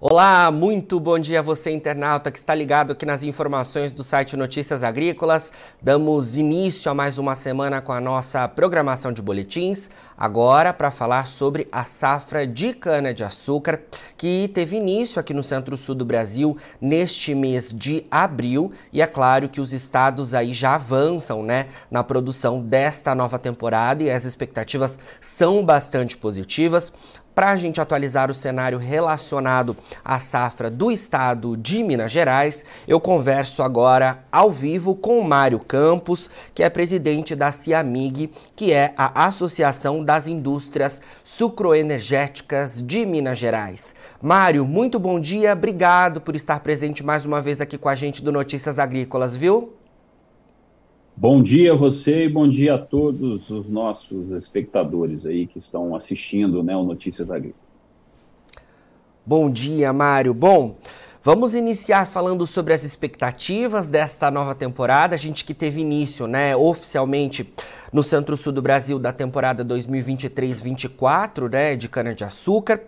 Olá, muito bom dia a você internauta que está ligado aqui nas informações do site Notícias Agrícolas. Damos início a mais uma semana com a nossa programação de boletins, agora para falar sobre a safra de cana-de-açúcar que teve início aqui no centro-sul do Brasil neste mês de abril e é claro que os estados aí já avançam, né, na produção desta nova temporada e as expectativas são bastante positivas. Para a gente atualizar o cenário relacionado à safra do estado de Minas Gerais, eu converso agora ao vivo com o Mário Campos, que é presidente da CIAMIG, que é a Associação das Indústrias Sucroenergéticas de Minas Gerais. Mário, muito bom dia, obrigado por estar presente mais uma vez aqui com a gente do Notícias Agrícolas, viu? Bom dia a você e bom dia a todos os nossos espectadores aí que estão assistindo né, o Notícias Agrícolas. Bom dia, Mário. Bom, vamos iniciar falando sobre as expectativas desta nova temporada. A gente que teve início, né, oficialmente no centro-sul do Brasil da temporada 2023-24, né, de cana-de-açúcar.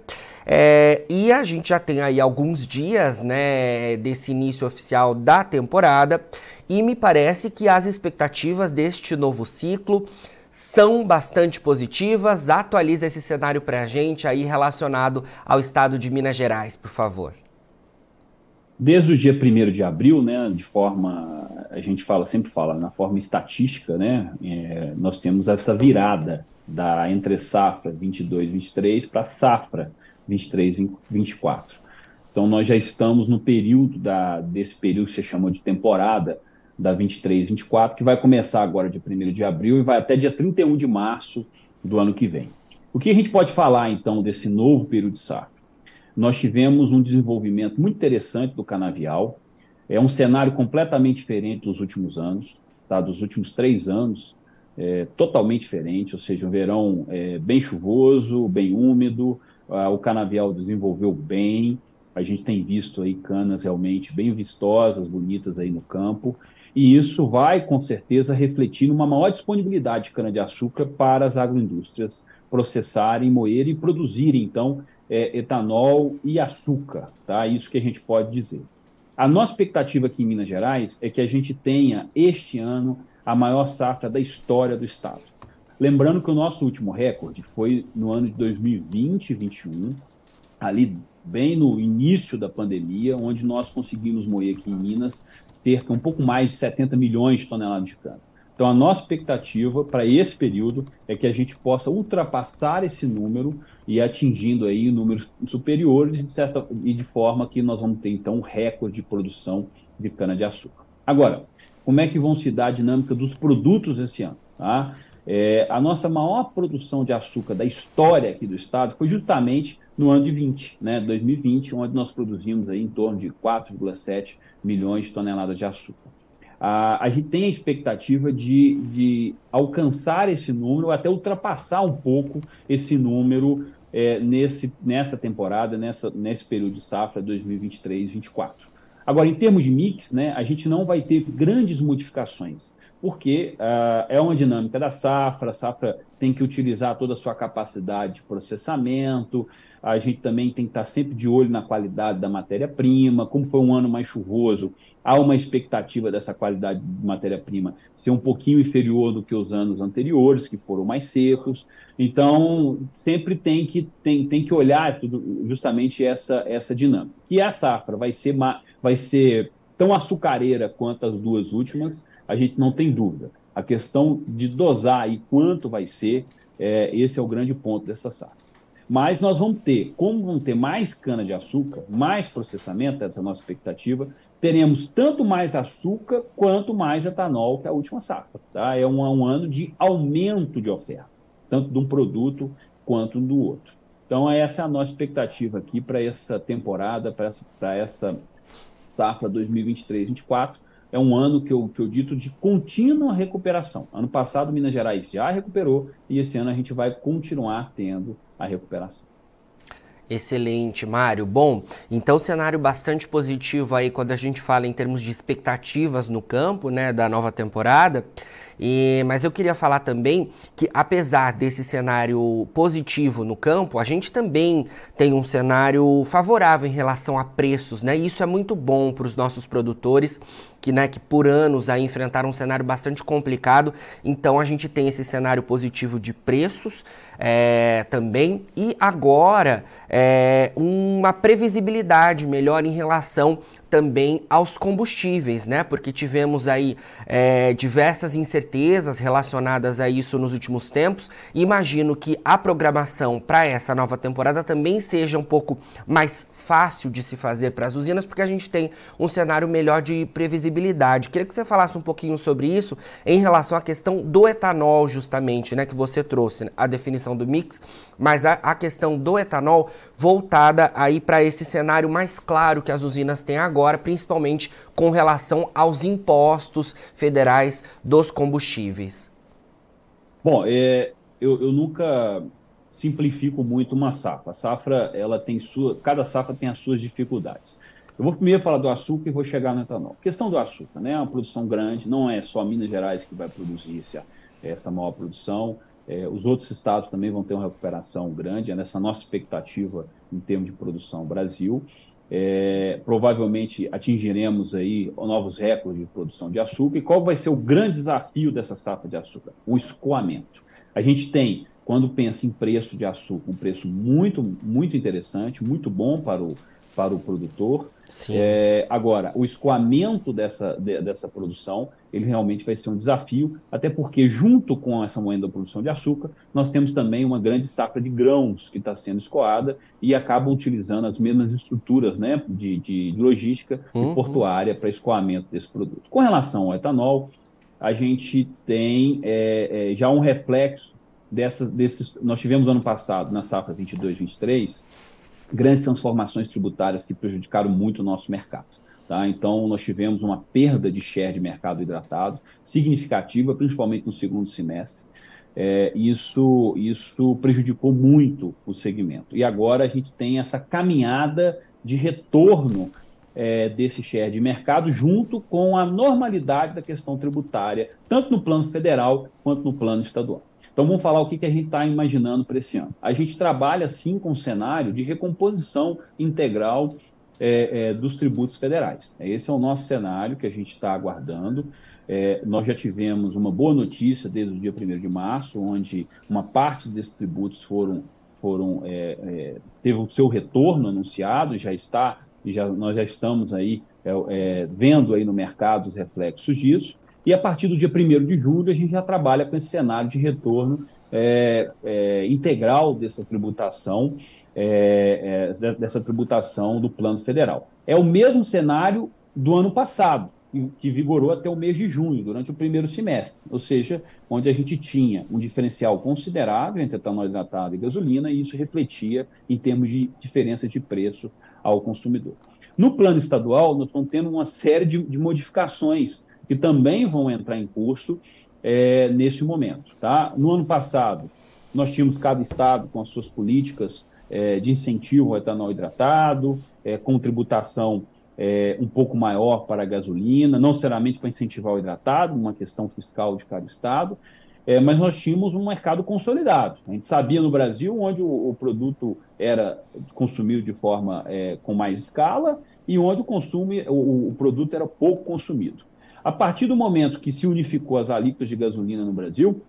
É, e a gente já tem aí alguns dias, né, desse início oficial da temporada e me parece que as expectativas deste novo ciclo são bastante positivas. Atualiza esse cenário para a gente aí relacionado ao estado de Minas Gerais, por favor. Desde o dia 1 de abril, né, de forma, a gente fala, sempre fala, na forma estatística, né, é, nós temos essa virada da entre safra 22-23 para safra 23-24. Então nós já estamos no período da, desse período que você chamou de temporada, da 23, 24, que vai começar agora de 1 de abril e vai até dia 31 de março do ano que vem. O que a gente pode falar, então, desse novo período de safra? Nós tivemos um desenvolvimento muito interessante do canavial, é um cenário completamente diferente dos últimos anos, tá? dos últimos três anos, é, totalmente diferente, ou seja, um verão é, bem chuvoso, bem úmido, o canavial desenvolveu bem, a gente tem visto aí canas realmente bem vistosas, bonitas aí no campo, e isso vai, com certeza, refletir numa maior disponibilidade de cana-de-açúcar para as agroindústrias processarem, moerem e produzirem, então, é, etanol e açúcar, tá? Isso que a gente pode dizer. A nossa expectativa aqui em Minas Gerais é que a gente tenha, este ano, a maior safra da história do Estado. Lembrando que o nosso último recorde foi no ano de 2020 e 2021, ali bem no início da pandemia, onde nós conseguimos moer aqui em Minas cerca um pouco mais de 70 milhões de toneladas de cana. Então, a nossa expectativa para esse período é que a gente possa ultrapassar esse número e atingindo aí números superiores de certa, e de forma que nós vamos ter, então, um recorde de produção de cana-de-açúcar. Agora, como é que vão se dar a dinâmica dos produtos esse ano? Tá? É, a nossa maior produção de açúcar da história aqui do estado foi justamente no ano de 20, né, 2020, onde nós produzimos aí em torno de 4,7 milhões de toneladas de açúcar. A, a gente tem a expectativa de, de alcançar esse número, até ultrapassar um pouco esse número é, nesse, nessa temporada, nessa, nesse período de safra 2023-24. Agora, em termos de mix, né, a gente não vai ter grandes modificações porque uh, é uma dinâmica da safra, a safra tem que utilizar toda a sua capacidade de processamento, a gente também tem que estar sempre de olho na qualidade da matéria-prima, como foi um ano mais chuvoso, há uma expectativa dessa qualidade de matéria-prima ser um pouquinho inferior do que os anos anteriores, que foram mais secos, então sempre tem que, tem, tem que olhar tudo, justamente essa, essa dinâmica. E a safra vai ser, vai ser tão açucareira quanto as duas últimas, a gente não tem dúvida. A questão de dosar e quanto vai ser, é, esse é o grande ponto dessa safra. Mas nós vamos ter, como vamos ter mais cana-de-açúcar, mais processamento, essa é a nossa expectativa, teremos tanto mais açúcar quanto mais etanol que a última safra. Tá? É um, um ano de aumento de oferta, tanto de um produto quanto do outro. Então, essa é a nossa expectativa aqui para essa temporada, para essa, essa safra 2023-2024 é um ano que eu, que eu dito de contínua recuperação. Ano passado, Minas Gerais já recuperou e esse ano a gente vai continuar tendo a recuperação. Excelente, Mário. Bom, então cenário bastante positivo aí quando a gente fala em termos de expectativas no campo, né, da nova temporada. E, mas eu queria falar também que, apesar desse cenário positivo no campo, a gente também tem um cenário favorável em relação a preços, né? E isso é muito bom para os nossos produtores que, né, que por anos aí enfrentaram um cenário bastante complicado. Então a gente tem esse cenário positivo de preços é, também e agora é, uma previsibilidade melhor em relação também aos combustíveis, né? Porque tivemos aí é, diversas incertezas relacionadas a isso nos últimos tempos. Imagino que a programação para essa nova temporada também seja um pouco mais fácil de se fazer para as usinas, porque a gente tem um cenário melhor de previsibilidade. Queria que você falasse um pouquinho sobre isso em relação à questão do etanol, justamente, né? Que você trouxe a definição do mix, mas a, a questão do etanol voltada aí para esse cenário mais claro que as usinas têm agora principalmente com relação aos impostos federais dos combustíveis? Bom, é, eu, eu nunca simplifico muito uma safra. A safra, ela tem sua, cada safra tem as suas dificuldades. Eu vou primeiro falar do açúcar e vou chegar no etanol. Questão do açúcar, né? É uma produção grande, não é só Minas Gerais que vai produzir esse, essa maior produção. É, os outros estados também vão ter uma recuperação grande, é nessa nossa expectativa em termos de produção Brasil. É, provavelmente atingiremos aí novos recordes de produção de açúcar. E qual vai ser o grande desafio dessa safra de açúcar? O escoamento. A gente tem, quando pensa em preço de açúcar, um preço muito, muito interessante, muito bom para o, para o produtor. É, agora, o escoamento dessa, de, dessa produção, ele realmente vai ser um desafio, até porque, junto com essa moeda da produção de açúcar, nós temos também uma grande safra de grãos que está sendo escoada e acaba utilizando as mesmas estruturas né, de, de logística uhum. e portuária para escoamento desse produto. Com relação ao etanol, a gente tem é, é, já um reflexo dessa, desses. Nós tivemos ano passado, na safra 22-23, grandes transformações tributárias que prejudicaram muito o nosso mercado. Tá? Então, nós tivemos uma perda de share de mercado hidratado significativa, principalmente no segundo semestre. É, isso, isso prejudicou muito o segmento. E agora a gente tem essa caminhada de retorno é, desse share de mercado junto com a normalidade da questão tributária, tanto no plano federal quanto no plano estadual. Então vamos falar o que, que a gente está imaginando para esse ano. A gente trabalha sim com um cenário de recomposição integral é, é, dos tributos federais. Esse é o nosso cenário que a gente está aguardando. É, nós já tivemos uma boa notícia desde o dia 1 de março, onde uma parte desses tributos foram, foram é, é, teve o seu retorno anunciado, já está, já, nós já estamos aí é, vendo aí no mercado os reflexos disso. E a partir do dia 1 de julho, a gente já trabalha com esse cenário de retorno é, é, integral dessa tributação, é, é dessa tributação do plano federal. É o mesmo cenário do ano passado, que vigorou até o mês de junho, durante o primeiro semestre, ou seja, onde a gente tinha um diferencial considerável entre etanol hidratado e gasolina, e isso refletia em termos de diferença de preço ao consumidor. No plano estadual, nós estamos tendo uma série de, de modificações que também vão entrar em curso é, nesse momento. Tá? No ano passado, nós tínhamos cada estado com as suas políticas é, de incentivo ao etanol hidratado, é, com tributação é, um pouco maior para a gasolina, não necessariamente para incentivar o hidratado, uma questão fiscal de cada estado, é, mas nós tínhamos um mercado consolidado. A gente sabia no Brasil onde o, o produto era consumido de forma é, com mais escala e onde o, consumo, o, o produto era pouco consumido. A partir do momento que se unificou as alíquotas de gasolina no Brasil,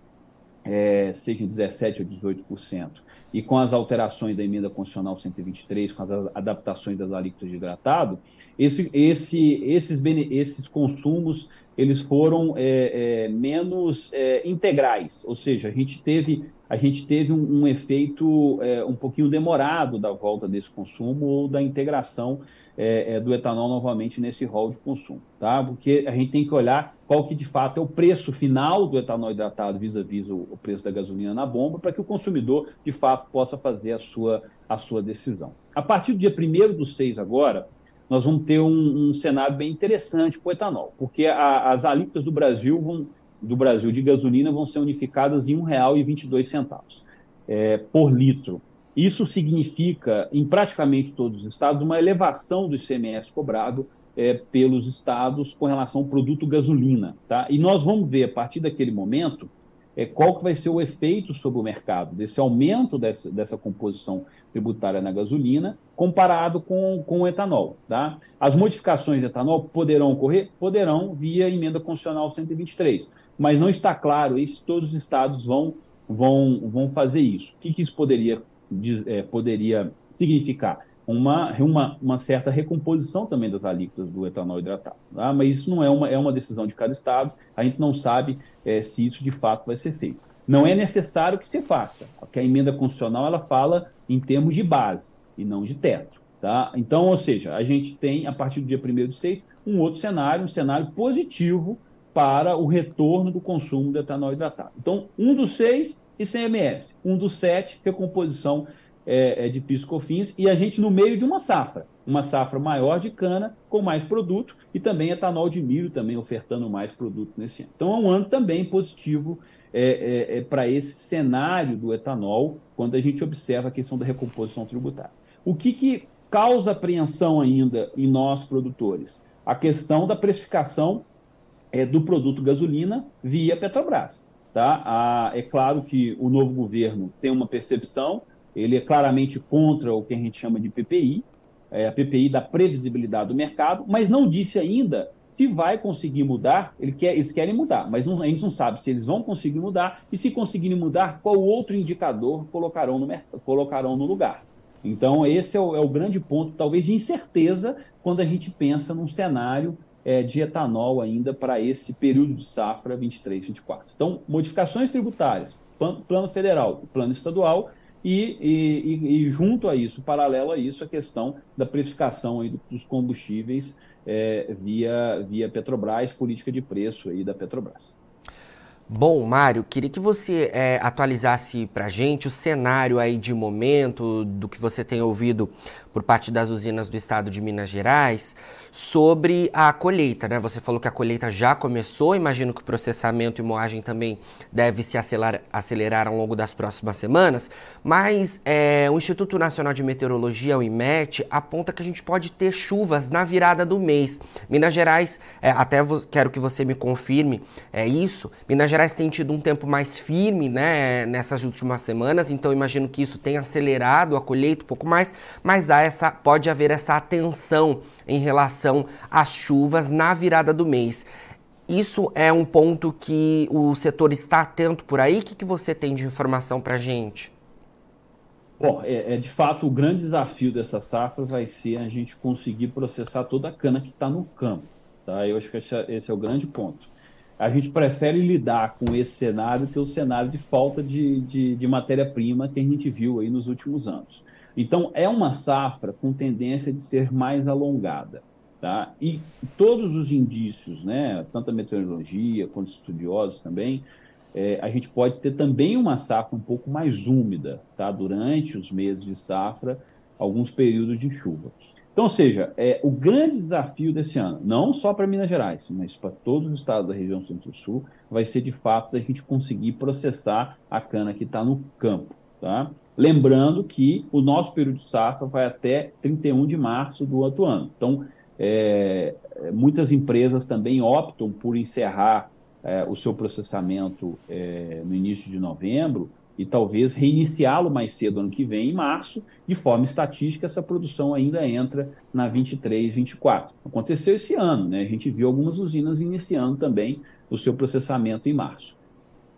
é, seja 17% ou 18%, e com as alterações da emenda constitucional 123, com as adaptações das alíquotas de hidratado, esse, esse, esses, esses consumos eles foram é, é, menos é, integrais, ou seja, a gente teve, a gente teve um, um efeito é, um pouquinho demorado da volta desse consumo ou da integração é, é, do etanol novamente nesse rol de consumo, tá? Porque a gente tem que olhar qual que de fato é o preço final do etanol hidratado vis-à-vis o, o, preço da gasolina na bomba, para que o consumidor de fato possa fazer a sua, a sua decisão. A partir do dia 1 do 6 agora, nós vamos ter um, um cenário bem interessante para o etanol, porque a, as alíquotas do Brasil vão, do Brasil de gasolina vão ser unificadas em R$ 1,22 é, por litro. Isso significa, em praticamente todos os estados, uma elevação do ICMS cobrado é, pelos estados com relação ao produto gasolina. Tá? E nós vamos ver, a partir daquele momento, é, qual que vai ser o efeito sobre o mercado desse aumento dessa, dessa composição tributária na gasolina comparado com, com o etanol. Tá? As modificações de etanol poderão ocorrer? Poderão via emenda constitucional 123, mas não está claro se todos os estados vão, vão, vão fazer isso. O que, que isso poderia, é, poderia significar? Uma, uma, uma, certa recomposição também das alíquotas do etanol hidratado. Tá? Mas isso não é uma, é uma decisão de cada estado, a gente não sabe é, se isso de fato vai ser feito. Não é necessário que se faça, porque a emenda constitucional ela fala em termos de base e não de teto. Tá? Então, ou seja, a gente tem, a partir do dia 1 de 6, um outro cenário, um cenário positivo para o retorno do consumo de etanol hidratado. Então, um dos seis, ICMS. Um dos sete, recomposição é, é de PIS/COFINS. E a gente no meio de uma safra. Uma safra maior de cana, com mais produto, e também etanol de milho, também ofertando mais produto nesse ano. Então, é um ano também positivo é, é, é para esse cenário do etanol, quando a gente observa a questão da recomposição tributária. O que, que causa apreensão ainda em nós, produtores? A questão da precificação é, do produto gasolina via Petrobras. Tá? É claro que o novo governo tem uma percepção, ele é claramente contra o que a gente chama de PPI, é, a PPI da previsibilidade do mercado, mas não disse ainda se vai conseguir mudar, ele quer, eles querem mudar, mas não, a gente não sabe se eles vão conseguir mudar e se conseguirem mudar, qual outro indicador colocarão no, colocarão no lugar. Então, esse é o, é o grande ponto, talvez, de incerteza quando a gente pensa num cenário é, de etanol ainda para esse período de safra 23, 24. Então, modificações tributárias, plano federal, plano estadual e, e, e, junto a isso, paralelo a isso, a questão da precificação aí dos combustíveis é, via, via Petrobras, política de preço aí da Petrobras. Bom, Mário, queria que você é, atualizasse para gente o cenário aí de momento, do que você tem ouvido por parte das usinas do estado de Minas Gerais sobre a colheita, né? Você falou que a colheita já começou, imagino que o processamento e moagem também deve se acelerar, acelerar ao longo das próximas semanas, mas é, o Instituto Nacional de Meteorologia, o IMET, aponta que a gente pode ter chuvas na virada do mês. Minas Gerais, é, até quero que você me confirme é isso, Minas Gerais tem tido um tempo mais firme, né, nessas últimas semanas, então imagino que isso tenha acelerado a colheita um pouco mais, mas há essa, pode haver essa atenção em relação às chuvas na virada do mês. Isso é um ponto que o setor está atento por aí? O que, que você tem de informação para a gente? Bom, é, é, de fato o grande desafio dessa safra vai ser a gente conseguir processar toda a cana que está no campo. Tá? Eu acho que esse é, esse é, o grande ponto. A gente prefere lidar com esse cenário que o cenário de falta de, de, de matéria-prima que a gente viu aí nos últimos anos. Então, é uma safra com tendência de ser mais alongada. Tá? E todos os indícios, né, tanto a meteorologia quanto os estudiosos também, é, a gente pode ter também uma safra um pouco mais úmida tá? durante os meses de safra, alguns períodos de chuva. Então, ou seja, é, o grande desafio desse ano, não só para Minas Gerais, mas para todos os estados da região Centro-Sul, vai ser de fato a gente conseguir processar a cana que está no campo. Tá? Lembrando que o nosso período de safra vai até 31 de março do outro ano. Então, é, muitas empresas também optam por encerrar é, o seu processamento é, no início de novembro e talvez reiniciá-lo mais cedo ano que vem, em março, de forma estatística, essa produção ainda entra na 23, 24. Aconteceu esse ano, né? A gente viu algumas usinas iniciando também o seu processamento em março.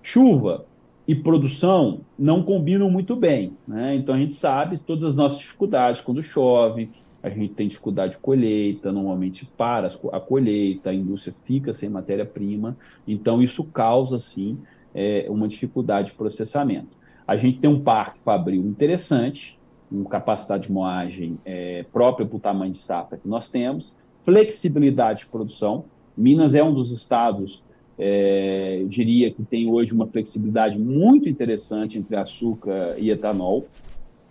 Chuva, e produção não combinam muito bem. Né? Então a gente sabe todas as nossas dificuldades quando chove, a gente tem dificuldade de colheita, normalmente para a colheita, a indústria fica sem matéria-prima, então isso causa, sim, é, uma dificuldade de processamento. A gente tem um parque fabril interessante, com capacidade de moagem é, própria para o tamanho de safra que nós temos, flexibilidade de produção. Minas é um dos estados é, eu diria que tem hoje uma flexibilidade muito interessante entre açúcar e etanol.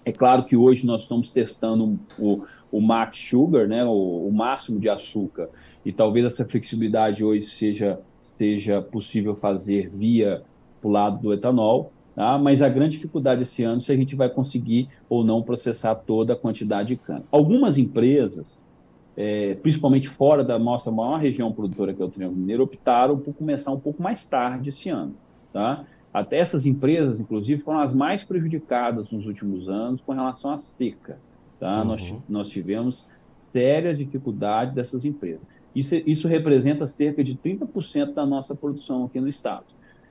É claro que hoje nós estamos testando o, o max sugar, né, o, o máximo de açúcar, e talvez essa flexibilidade hoje seja, seja possível fazer via o lado do etanol, tá? mas a grande dificuldade esse ano é se a gente vai conseguir ou não processar toda a quantidade de cana. Algumas empresas é, principalmente fora da nossa maior região produtora, que é o Triângulo Mineiro, optaram por começar um pouco mais tarde esse ano. Tá? Até essas empresas, inclusive, foram as mais prejudicadas nos últimos anos com relação à seca. Tá? Uhum. Nós, nós tivemos sérias dificuldades dessas empresas. Isso, isso representa cerca de 30% da nossa produção aqui no estado.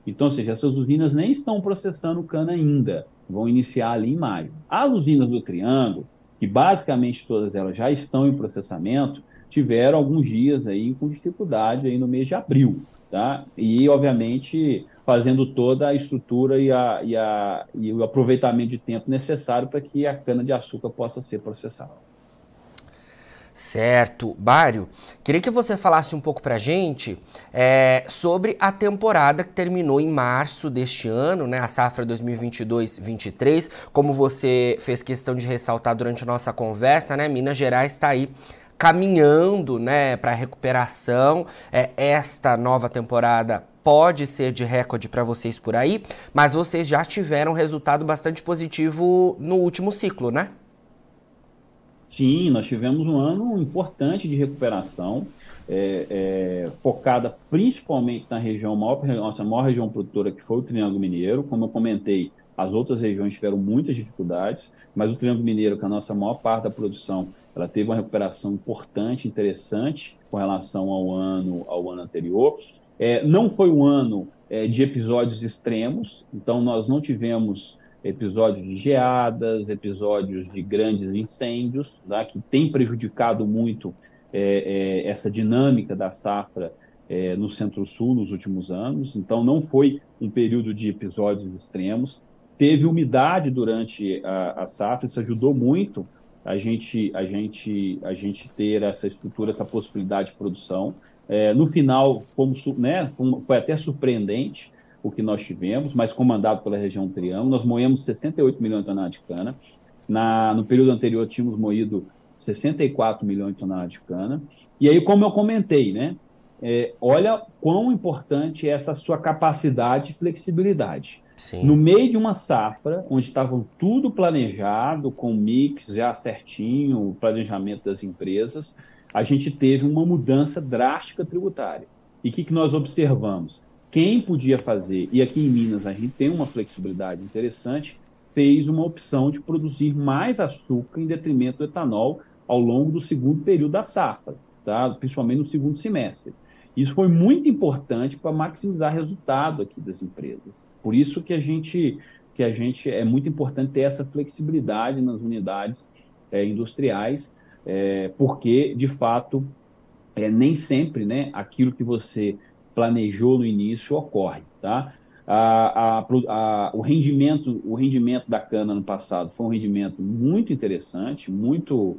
Então, ou seja, essas usinas nem estão processando cana ainda, vão iniciar ali em maio. As usinas do Triângulo, que basicamente todas elas já estão em processamento, tiveram alguns dias aí com dificuldade aí no mês de abril, tá? E, obviamente, fazendo toda a estrutura e, a, e, a, e o aproveitamento de tempo necessário para que a cana-de-açúcar possa ser processada. Certo. Bário, queria que você falasse um pouco pra gente é, sobre a temporada que terminou em março deste ano, né, a safra 2022-23. Como você fez questão de ressaltar durante a nossa conversa, né, Minas Gerais está aí caminhando né, para a recuperação. É, esta nova temporada pode ser de recorde para vocês por aí, mas vocês já tiveram resultado bastante positivo no último ciclo, né? Sim, nós tivemos um ano importante de recuperação, é, é, focada principalmente na região, maior, nossa maior região produtora, que foi o Triângulo Mineiro. Como eu comentei, as outras regiões tiveram muitas dificuldades, mas o Triângulo Mineiro, que é a nossa maior parte da produção, ela teve uma recuperação importante, interessante, com relação ao ano, ao ano anterior. É, não foi um ano é, de episódios extremos, então nós não tivemos episódios de geadas, episódios de grandes incêndios, tá, que tem prejudicado muito é, é, essa dinâmica da safra é, no Centro-Sul nos últimos anos. Então, não foi um período de episódios extremos. Teve umidade durante a, a safra, isso ajudou muito a gente, a gente, a gente ter essa estrutura, essa possibilidade de produção. É, no final, né, foi até surpreendente, o que nós tivemos, mas comandado pela região Triângulo. Nós moemos 68 milhões de toneladas de cana. Na, no período anterior, tínhamos moído 64 milhões de toneladas de cana. E aí, como eu comentei, né? É, olha quão importante é essa sua capacidade e flexibilidade. Sim. No meio de uma safra, onde estavam tudo planejado, com mix já certinho, o planejamento das empresas, a gente teve uma mudança drástica tributária. E o que, que nós observamos? Quem podia fazer, e aqui em Minas a gente tem uma flexibilidade interessante, fez uma opção de produzir mais açúcar em detrimento do etanol ao longo do segundo período da safra, tá? principalmente no segundo semestre. Isso foi muito importante para maximizar resultado aqui das empresas. Por isso que a gente que a gente é muito importante ter essa flexibilidade nas unidades é, industriais, é, porque de fato é, nem sempre, né, aquilo que você planejou no início ocorre, tá? A, a, a, o rendimento o rendimento da cana no passado foi um rendimento muito interessante, muito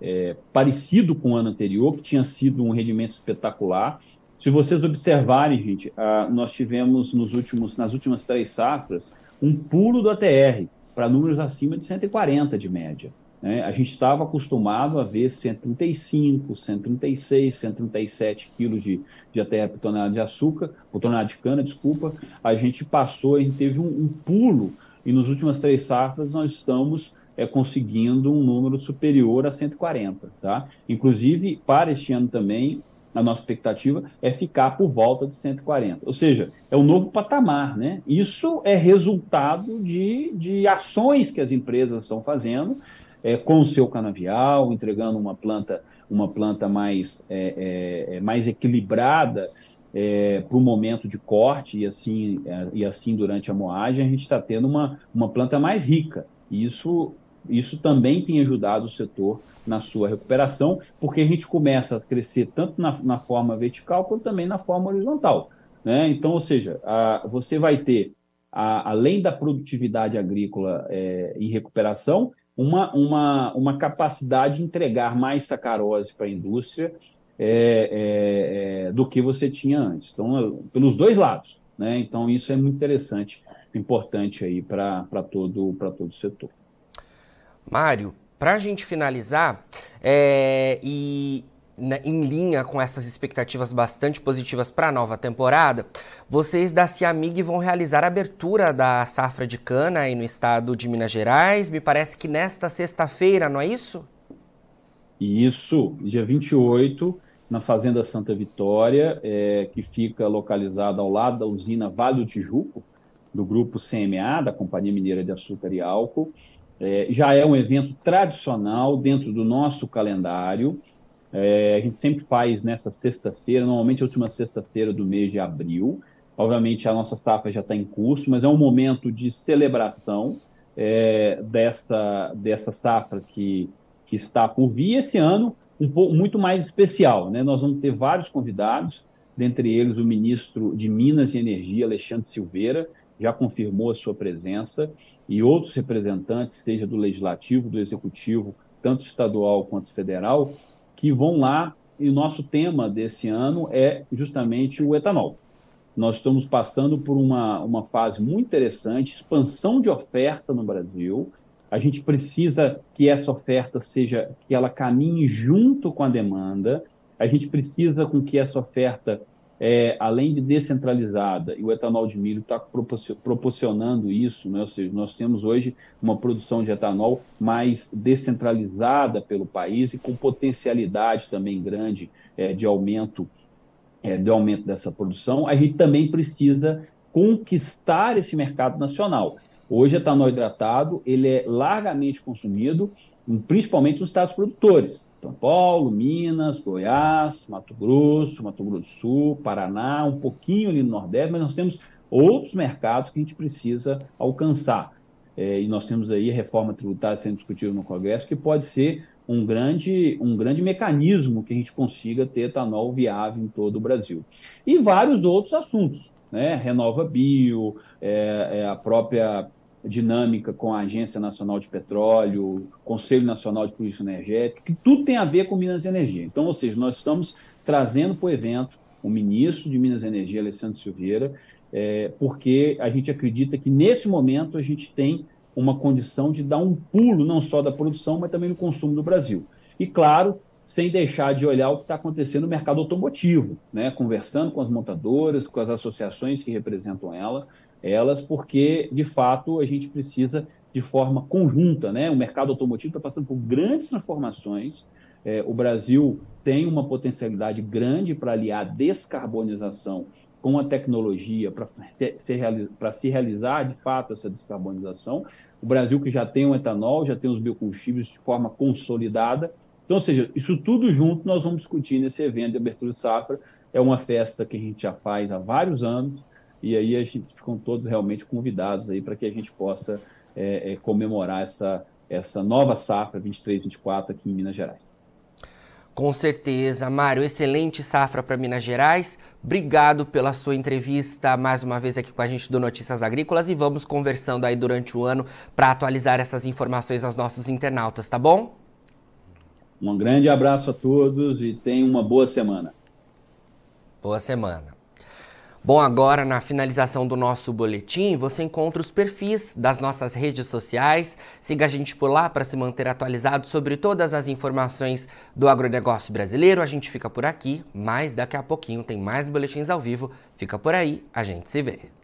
é, parecido com o ano anterior, que tinha sido um rendimento espetacular. Se vocês observarem, gente, nós tivemos nos últimos, nas últimas três safras um pulo do ATR para números acima de 140 de média. Né? A gente estava acostumado a ver 135, 136, 137 quilos de, de ATR por tonelada de açúcar, por tonelada de cana, desculpa. A gente passou, a gente teve um, um pulo, e nas últimas três safras nós estamos é, conseguindo um número superior a 140. Tá? Inclusive, para este ano também, a nossa expectativa é ficar por volta de 140. Ou seja, é um novo patamar. Né? Isso é resultado de, de ações que as empresas estão fazendo é, com o seu canavial, entregando uma planta, uma planta mais, é, é, é mais equilibrada é, para o momento de corte e assim, é, e assim durante a moagem, a gente está tendo uma, uma planta mais rica. Isso, isso também tem ajudado o setor na sua recuperação, porque a gente começa a crescer tanto na, na forma vertical quanto também na forma horizontal. Né? Então, ou seja, a, você vai ter, a, além da produtividade agrícola é, em recuperação, uma, uma, uma capacidade de entregar mais sacarose para a indústria é, é, é, do que você tinha antes. Então, pelos dois lados. Né? Então, isso é muito interessante, importante aí para todo, todo o setor. Mário, para a gente finalizar, é, e em linha com essas expectativas bastante positivas para a nova temporada, vocês da Ciamig vão realizar a abertura da safra de cana aí no estado de Minas Gerais. Me parece que nesta sexta-feira, não é isso? Isso, dia 28, na Fazenda Santa Vitória, é, que fica localizada ao lado da usina Vale do Tijuco, do grupo CMA, da Companhia Mineira de Açúcar e Álcool. É, já é um evento tradicional dentro do nosso calendário. É, a gente sempre faz nessa sexta-feira, normalmente a última sexta-feira do mês de abril. Obviamente a nossa safra já está em curso, mas é um momento de celebração é, dessa, dessa safra que, que está por vir. Esse ano, um pouco, muito mais especial. Né? Nós vamos ter vários convidados, dentre eles o ministro de Minas e Energia, Alexandre Silveira, já confirmou a sua presença, e outros representantes, seja do Legislativo, do Executivo, tanto estadual quanto federal, que vão lá. E o nosso tema desse ano é justamente o etanol. Nós estamos passando por uma, uma fase muito interessante, expansão de oferta no Brasil. A gente precisa que essa oferta seja, que ela caminhe junto com a demanda. A gente precisa com que essa oferta, é, além de descentralizada, e o etanol de milho está proporcionando isso, né? ou seja, nós temos hoje uma produção de etanol mais descentralizada pelo país e com potencialidade também grande é, de aumento é, do aumento dessa produção, a gente também precisa conquistar esse mercado nacional. Hoje, etanol hidratado ele é largamente consumido, principalmente nos estados produtores. São Paulo, Minas, Goiás, Mato Grosso, Mato Grosso do Sul, Paraná, um pouquinho ali no Nordeste, mas nós temos outros mercados que a gente precisa alcançar. É, e nós temos aí a reforma tributária sendo discutida no Congresso, que pode ser um grande, um grande mecanismo que a gente consiga ter etanol viável em todo o Brasil. E vários outros assuntos, né? Renova Bio, é, é a própria dinâmica com a Agência Nacional de Petróleo, Conselho Nacional de Política Energética, que tudo tem a ver com Minas e Energia. Então, ou seja, nós estamos trazendo para o evento o ministro de Minas e Energia, Alessandro Silveira, é, porque a gente acredita que nesse momento a gente tem uma condição de dar um pulo não só da produção, mas também no consumo do Brasil. E, claro, sem deixar de olhar o que está acontecendo no mercado automotivo, né? conversando com as montadoras, com as associações que representam ela, elas, porque, de fato, a gente precisa de forma conjunta. Né? O mercado automotivo está passando por grandes transformações. É, o Brasil tem uma potencialidade grande para aliar descarbonização com a tecnologia para se, se realizar de fato essa descarbonização. O Brasil que já tem o etanol, já tem os biocombustíveis de forma consolidada. Então, ou seja, isso tudo junto nós vamos discutir nesse evento de abertura de safra. É uma festa que a gente já faz há vários anos e aí a gente ficam todos realmente convidados aí para que a gente possa é, é, comemorar essa, essa nova safra 23-24 aqui em Minas Gerais. Com certeza, Mário, excelente safra para Minas Gerais. Obrigado pela sua entrevista mais uma vez aqui com a gente do Notícias Agrícolas e vamos conversando aí durante o ano para atualizar essas informações aos nossos internautas, tá bom? Um grande abraço a todos e tenham uma boa semana. Boa semana. Bom, agora na finalização do nosso boletim, você encontra os perfis das nossas redes sociais. Siga a gente por lá para se manter atualizado sobre todas as informações do agronegócio brasileiro. A gente fica por aqui, mas daqui a pouquinho tem mais boletins ao vivo. Fica por aí, a gente se vê.